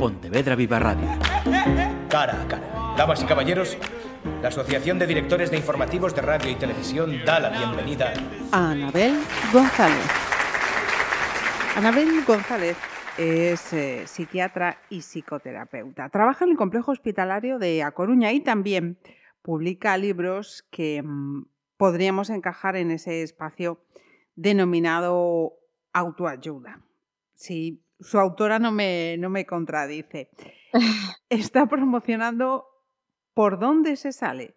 Pontevedra Viva Radio. Cara a cara. Damas y caballeros, la Asociación de Directores de Informativos de Radio y Televisión da la bienvenida a Anabel González. Anabel González es eh, psiquiatra y psicoterapeuta. Trabaja en el complejo hospitalario de A Coruña y también publica libros que mm, podríamos encajar en ese espacio denominado autoayuda. Si su autora no me, no me contradice. Está promocionando por dónde se sale.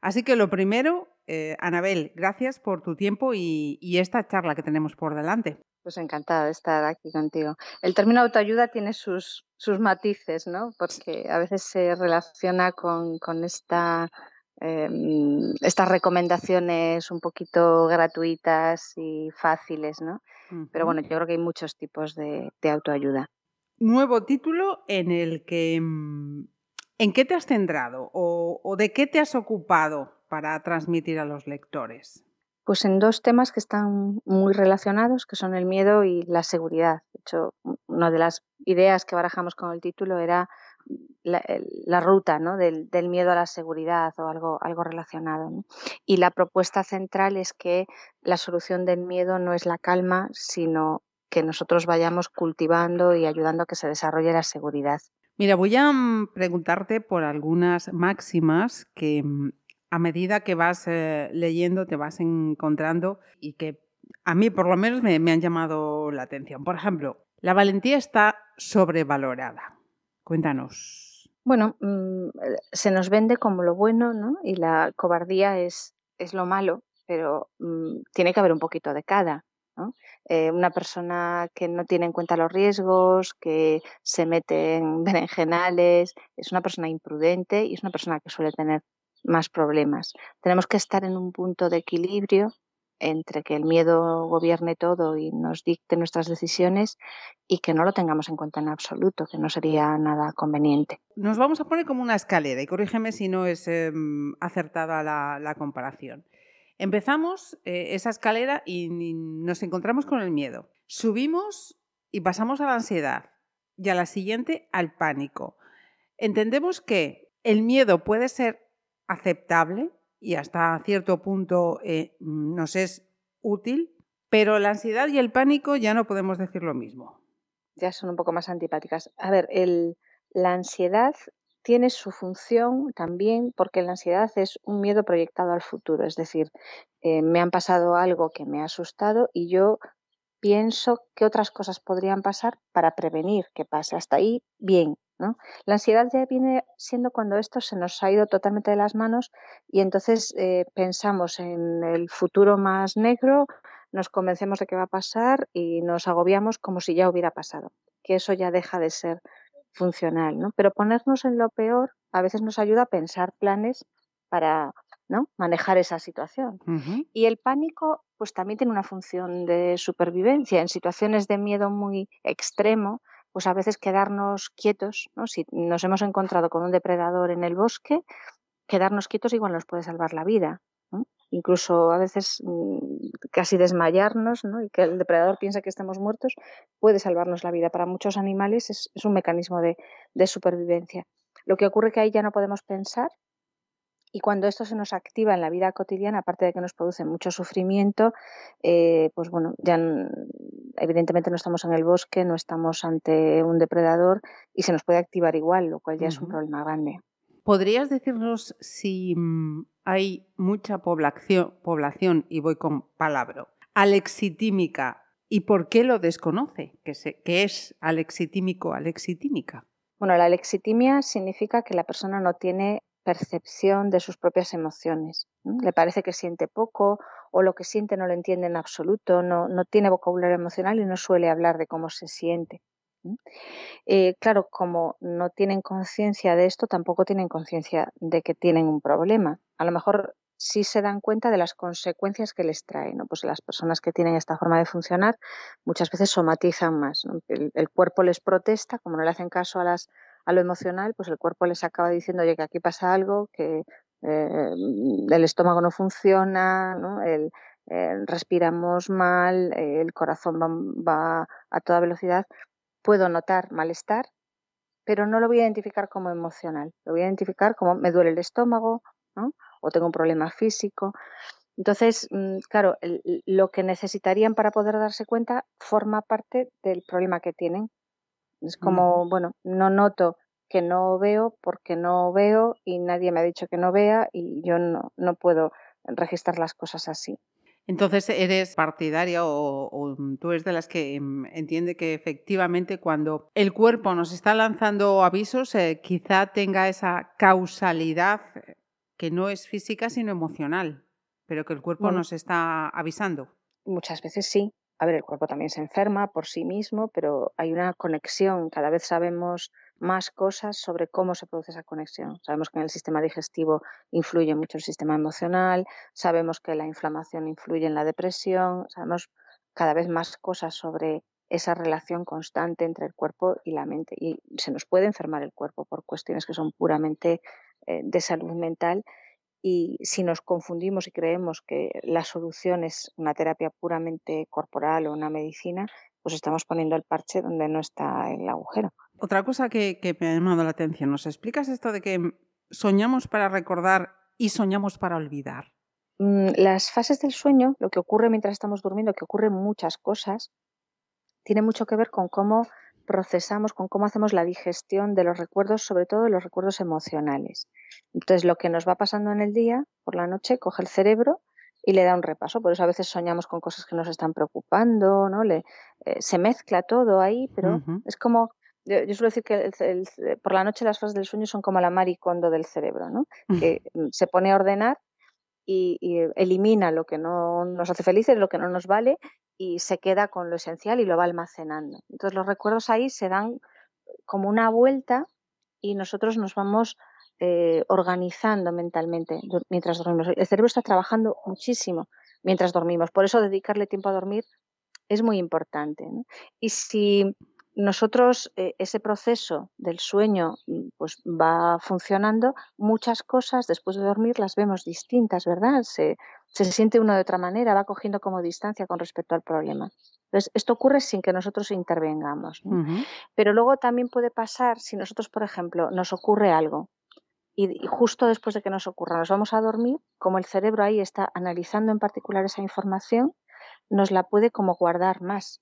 Así que lo primero, eh, Anabel, gracias por tu tiempo y, esta charla que tenemos por delante. Pues encantada de estar aquí contigo. El término autoayuda tiene sus, sus matices, ¿no? Porque a veces se relaciona con, con esta Em, estas recomendaciones un poquito gratuitas y fáciles, ¿no? Pero bueno, yo creo que hay muchos tipos de, autoayuda. Nuevo título en el que... Mm, ¿En qué te has centrado o, de qué te has ocupado para transmitir a los lectores? Pues en dos temas que están muy relacionados, que son el miedo y la seguridad. De hecho, una de las ideas que barajamos con el título era la, ruta ¿no? del, miedo a la seguridad o algo, algo relacionado. Y la propuesta central es que la solución del miedo no es la calma, sino que nosotros vayamos cultivando y ayudando a que se desarrolle la seguridad. Mira, voy a mm, preguntarte por algunas máximas que mm, a medida que vas eh, leyendo te vas encontrando y que a mí por lo menos me han llamado la atención. Por ejemplo, la valentía está sobrevalorada. Cuéntanos. Bueno, mm, eh, se nos vende como lo bueno, ¿no? Y la cobardía es, es lo malo, pero mm, tiene que haber un poquito de cada. ¿no? Eh, una persona que no tiene en cuenta los riesgos, que se mete en berenjenales, es una persona imprudente y es una persona que suele tener más problemas. Tenemos que estar en un punto de equilibrio entre que el miedo gobierne todo y nos dicte nuestras decisiones y que no lo tengamos en cuenta en absoluto, que no sería nada conveniente. Nos vamos a poner como una escalera y corrígeme si no es em, acertada la, comparación. Empezamos eh, esa escalera y nos encontramos con el miedo. Subimos y pasamos a la ansiedad y a la siguiente al pánico. Entendemos que el miedo puede ser aceptable, y hasta cierto punto eh, nos es útil, pero la ansiedad y el pánico ya no podemos decir lo mismo. Ya son un poco más antipáticas. A ver, la ansiedad tiene su función también porque la ansiedad es un miedo proyectado al futuro, es decir, eh, me han pasado algo que me ha asustado y yo pienso qué otras cosas podrían pasar para prevenir que pase. Hasta ahí, bien, la ansiedad ya viene siendo cuando esto se nos ha ido totalmente de las manos y entonces eh, pensamos en el futuro más negro, nos convencemos de que va a pasar y nos agobiamos como si ya hubiera pasado, que eso ya deja de ser funcional, ¿no? Pero ponernos en lo peor a veces nos ayuda a pensar planes para ¿no? manejar esa situación. Y el pánico, pues también tiene una función de supervivencia. En situaciones de miedo muy extremo, pues a veces quedarnos quietos, ¿no? Si nos hemos encontrado con un depredador en el bosque, quedarnos quietos igual nos puede salvar la vida. Incluso a veces mm, casi desmayarnos ¿no? y que el depredador piensa que estamos muertos puede salvarnos la vida. Para muchos animales es, un mecanismo de, de supervivencia. Lo que ocurre es que ahí ya no podemos pensar y cuando esto se nos activa en la vida cotidiana, aparte de que nos produce mucho sufrimiento, eh, pues bueno, ya evidentemente no estamos en el bosque, no estamos ante un depredador y se nos puede activar igual, lo cual ya es un problema grande. ¿Podrías decirnos si mm, hay mucha población, población, y voy con palabra, alexitímica y por qué lo desconoce? ¿Qué, qué es alexitímico, alexitímica? Bueno, la alexitimia significa que la persona no tiene percepción de sus propias emociones. Le parece que siente poco o lo que siente no lo entiende en absoluto, no, no tiene vocabulario emocional y no suele hablar de cómo se siente. Eh, claro, como no tienen conciencia de esto, tampoco tienen conciencia de que tienen un problema. A lo mejor sí se dan cuenta de las consecuencias que les trae. Pues las personas que tienen esta forma de funcionar muchas veces somatizan más. el, cuerpo les protesta, como no le hacen caso a las a lo emocional, pues el cuerpo les acaba diciendo, oye, que aquí pasa algo, que eh, el estómago no funciona, ¿no? El, respiramos mal, el corazón va, a toda velocidad. Puedo notar malestar pero no lo voy a identificar como emocional, lo voy a identificar como me duele el estómago, o tengo un problema físico. Entonces, mm, claro, lo que necesitarían para poder darse cuenta forma parte del problema que tienen. Es como, bueno, no noto que no veo porque no veo y nadie me ha dicho que no vea y yo no, no puedo registrar las cosas así. Entonces, ¿eres partidaria o, tú eres de las que mm, entiende que efectivamente cuando el cuerpo nos está lanzando avisos, eh, quizá tenga esa causalidad que no es física sino emocional, pero que el cuerpo nos está avisando? Muchas veces sí. A ver, el cuerpo también se enferma por sí mismo, pero hay una conexión. Cada vez sabemos más cosas sobre cómo se produce esa conexión. Sabemos que en el sistema digestivo influye mucho el sistema emocional, sabemos que la inflamación influye en la depresión, sabemos cada vez más cosas sobre esa relación constante entre el cuerpo y la mente. Y se nos puede enfermar el cuerpo por cuestiones que son puramente eh, de salud mental. Y si nos confundimos y creemos que la solución es una terapia puramente corporal o una medicina, pues estamos poniendo el parche donde no está el agujero. Otra cosa que, me ha llamado la atención, ¿nos explicas esto de que soñamos para recordar y soñamos para olvidar? Mm, las fases del sueño, lo que ocurre mientras estamos durmiendo, que ocurren muchas cosas, tiene mucho que ver con cómo procesamos, con cómo hacemos la digestión de los recuerdos, sobre todo de los recuerdos emocionales. Entonces, lo que nos va pasando en el día, por la noche, coge el cerebro y le da un repaso. Por eso a veces soñamos con cosas que nos están preocupando, ¿no? Le, eh, se mezcla todo ahí, pero es como yo, suelo decir que por la noche las fases del sueño son como la maricondo del cerebro, ¿no? que mm, se pone a ordenar y, elimina lo que no nos hace felices, lo que no nos vale y se queda con lo esencial y lo va almacenando. Entonces los recuerdos ahí se dan como una vuelta y nosotros nos vamos eh, organizando mentalmente mientras dormimos. El cerebro está trabajando muchísimo mientras dormimos, por eso dedicarle tiempo a dormir es muy importante. Y si nosotros eh, ese proceso del sueño mm, pues va funcionando, muchas cosas después de dormir las vemos distintas, ¿verdad? Se, se siente uno de otra manera, va cogiendo como distancia con respecto al problema. Entonces, esto ocurre sin que nosotros intervengamos. Pero luego también puede pasar si nosotros, por ejemplo, nos ocurre algo y, justo después de que nos ocurra nos vamos a dormir, como el cerebro ahí está analizando en particular esa información, nos la puede como guardar más.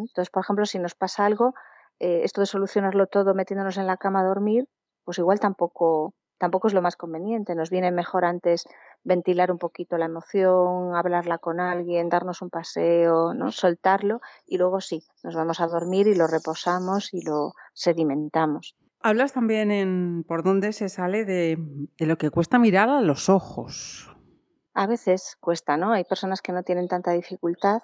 Entonces, por ejemplo, si nos pasa algo, eh, esto de solucionarlo todo metiéndonos en la cama a dormir, pues igual tampoco, tampoco es lo más conveniente. Nos viene mejor antes ventilar un poquito la emoción, hablarla con alguien, darnos un paseo, ¿no? soltarlo y luego sí, nos vamos a dormir y lo reposamos y lo sedimentamos. Hablas también en por dónde se sale de, de lo que cuesta mirar a los ojos. A veces cuesta, ¿no? Hay personas que no tienen tanta dificultad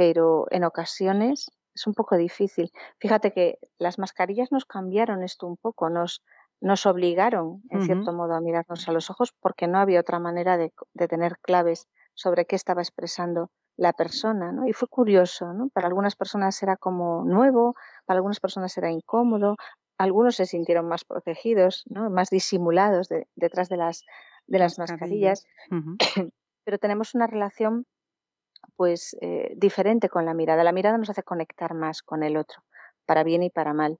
pero en ocasiones es un poco difícil. Fíjate que las mascarillas nos cambiaron esto un poco, nos, nos obligaron, en cierto modo, a mirarnos a los ojos porque no había otra manera de, tener claves sobre qué estaba expresando la persona, ¿no? Y fue curioso, ¿no? Para algunas personas era como nuevo, para algunas personas era incómodo, algunos se sintieron más protegidos, ¿no? Más disimulados detrás de las, de las mascarillas, pero tenemos una relación pues eh, diferente con la mirada. La mirada nos hace conectar más con el otro, para bien y para mal.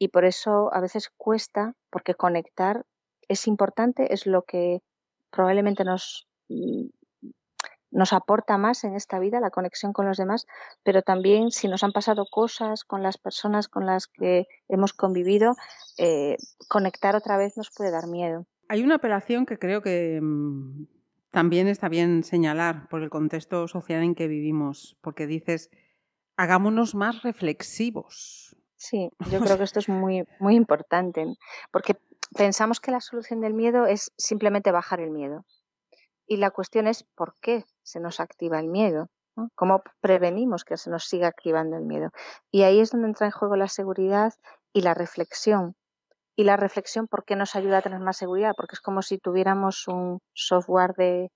Y por eso a veces cuesta, porque conectar es importante, es lo que probablemente nos, mm, nos aporta más en esta vida, la conexión con los demás, pero también si nos han pasado cosas con las personas con las que hemos convivido, eh, conectar otra vez nos puede dar miedo. Hay una apelación que creo que mm, también está bien señalar por el contexto social en que vivimos, porque dices, hagámonos más reflexivos. Sí, yo creo que esto es muy, muy importante, porque pensamos que la solución del miedo es simplemente bajar el miedo. Y la cuestión es por qué se nos activa el miedo, cómo prevenimos que se nos siga activando el miedo. Y ahí es donde entra en juego la seguridad y la reflexión, y la reflexión, ¿por qué nos ayuda a tener más seguridad? Porque es como si tuviéramos un software de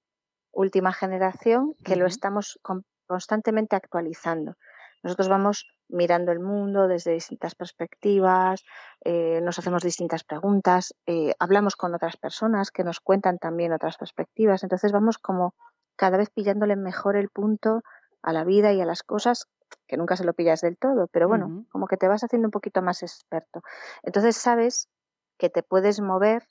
última generación que lo estamos constantemente actualizando. Nosotros vamos mirando el mundo desde distintas perspectivas, eh, nos hacemos distintas preguntas, eh, hablamos con otras personas que nos cuentan también otras perspectivas. Entonces vamos como cada vez pillándole mejor el punto a la vida y a las cosas que nunca se lo pillas del todo, pero bueno, como que te vas haciendo un poquito más experto. Entonces sabes que te puedes mover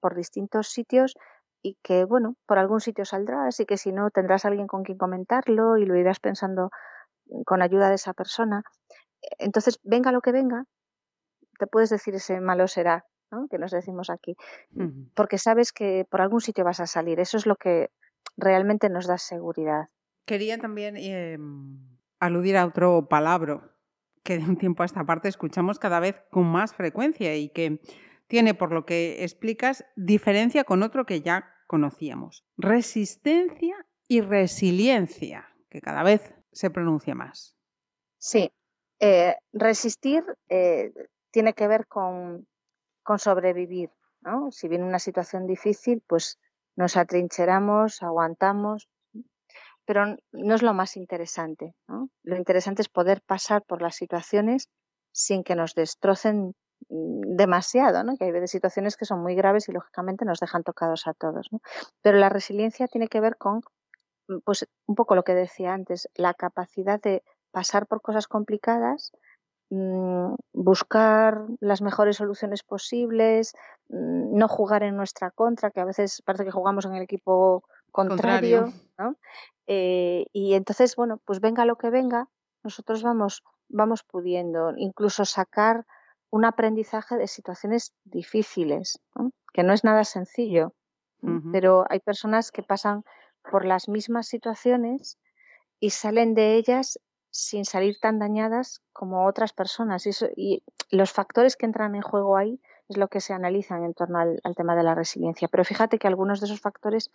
por distintos sitios y que, bueno, por algún sitio saldrás y que si no tendrás alguien con quien comentarlo y lo irás pensando con ayuda de esa persona. Entonces, venga lo que venga, te puedes decir ese malo será, ¿no? que nos decimos aquí, porque sabes que por algún sitio vas a salir. Eso es lo que realmente nos da seguridad. Quería también em, aludir a otro palabra que de un tiempo a esta parte escuchamos cada vez con más frecuencia y que tiene, por lo que explicas, diferencia con otro que ya conocíamos. Resistencia y resiliencia, que cada vez se pronuncia más. Sí, eh, resistir eh, tiene que ver con, con sobrevivir. ¿no? Si viene una situación difícil, pues nos atrincheramos, aguantamos, pero no es lo más interesante. ¿no? Lo interesante es poder pasar por las situaciones sin que nos destrocen mm, demasiado, ¿no? que hay veces situaciones que son muy graves y lógicamente nos dejan tocados a todos. ¿no? Pero la resiliencia tiene que ver con, mm, pues un poco lo que decía antes, la capacidad de pasar por cosas complicadas Mm, buscar las mejores soluciones posibles, no jugar en nuestra contra, que a veces parece que jugamos en el equipo contrario, eh, y entonces, bueno, pues venga lo que venga, nosotros vamos, vamos pudiendo incluso sacar un aprendizaje de situaciones difíciles, que no es nada sencillo, pero hay personas que pasan por las mismas situaciones y salen de ellas sin salir tan dañadas como otras personas. Y, y, los factores que entran en juego ahí es lo que se analizan en torno al, tema de la resiliencia. Pero fíjate que algunos de esos factores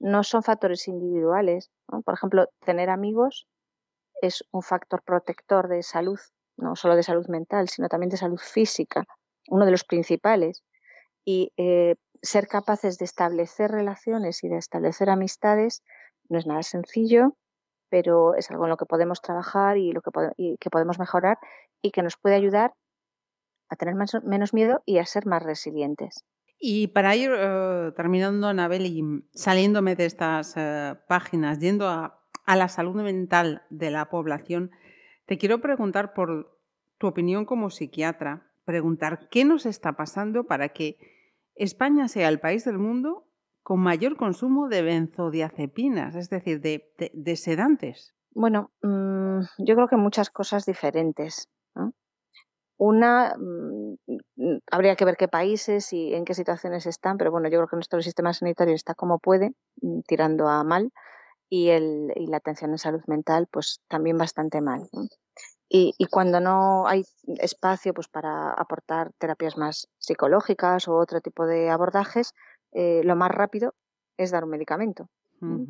no son factores individuales. Por ejemplo, tener amigos es un factor protector de salud, no solo de salud mental, sino también de salud física, uno de los principales. Y eh, ser capaces de establecer relaciones y de establecer amistades no es nada sencillo pero es algo en lo que podemos trabajar y lo que, que podemos mejorar y que nos puede ayudar a tener menos miedo y a ser más resilientes. Y para ir eh, terminando, Anabel, y saliéndome de estas eh, páginas, yendo a, la salud mental de la población, te quiero preguntar por tu opinión como psiquiatra, preguntar qué nos está pasando para que España sea el país del mundo con mayor consumo de benzodiazepinas, es decir, de, sedantes? Bueno, mm, yo creo que muchas cosas diferentes. Una, mm, habría que ver qué países y en qué situaciones están, pero bueno, yo creo que nuestro sistema sanitario está como puede, mm, tirando a mal, y, el, y la atención en salud mental, pues también bastante mal. Y, y, cuando no hay espacio pues, para aportar terapias más psicológicas o otro tipo de abordajes, eh, lo más rápido es dar un medicamento,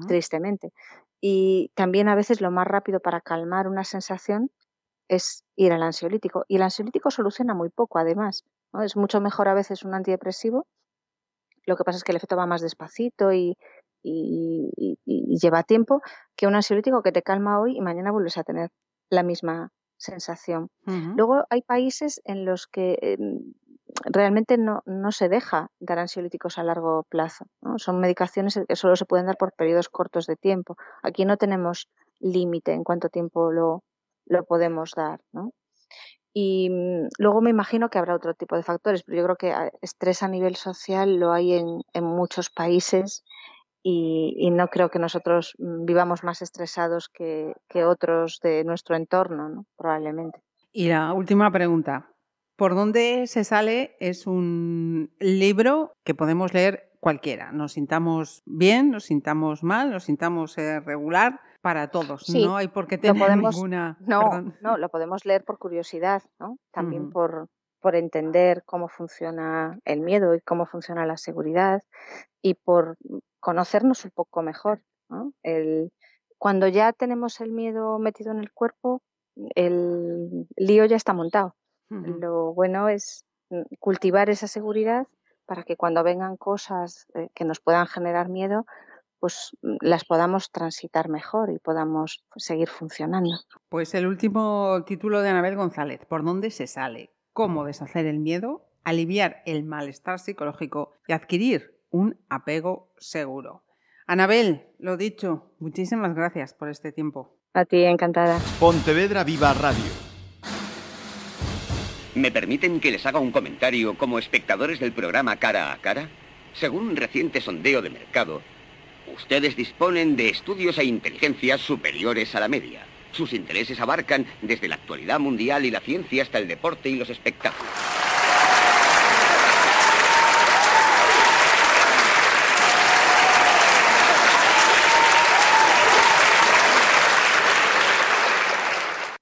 tristemente. Y también a veces lo más rápido para calmar una sensación es ir al ansiolítico. Y el ansiolítico soluciona muy poco, además. Es mucho mejor a veces un antidepresivo. Lo que pasa es que el efecto va más despacito y, lleva tiempo que un ansiolítico que te calma hoy y mañana vuelves a tener la misma sensación. Luego hay países en los que em, realmente no, no, se deja dar ansiolíticos a largo plazo. Son medicaciones que solo se pueden dar por periodos cortos de tiempo. Aquí no tenemos límite en cuánto tiempo lo, lo podemos dar. Y mm, luego me imagino que habrá otro tipo de factores, pero yo creo que ah, estrés a nivel social lo hay en, muchos países y, no creo que nosotros mm, vivamos más estresados que, que otros de nuestro entorno, ¿no? probablemente. Y la última pregunta. Por dónde se sale es un libro que podemos leer cualquiera. Nos sintamos bien, nos sintamos mal, nos sintamos eh, regular para todos. no hay por qué tener ninguna. No, no, lo podemos leer por curiosidad, ¿no? También por, por entender cómo funciona el miedo y cómo funciona la seguridad y por conocernos un poco mejor. ¿no? El, cuando ya tenemos el miedo metido en el cuerpo, el lío ya está montado. Lo bueno es mm, cultivar esa seguridad para que cuando vengan cosas eh, que nos puedan generar miedo, pues las podamos transitar mejor y podamos seguir funcionando. Pues el último título de Anabel González, ¿por dónde se sale? ¿Cómo deshacer el miedo? Aliviar el malestar psicológico y adquirir un apego seguro. Anabel, lo dicho, muchísimas gracias por este tiempo. A ti, encantada. Pontevedra Viva Radio. ¿Me permiten que les haga un comentario como espectadores del programa Cara a Cara? Según un reciente sondeo de mercado, ustedes disponen de estudios e inteligencias superiores a la media. Sus intereses abarcan desde la actualidad mundial y la ciencia hasta el deporte y los espectáculos.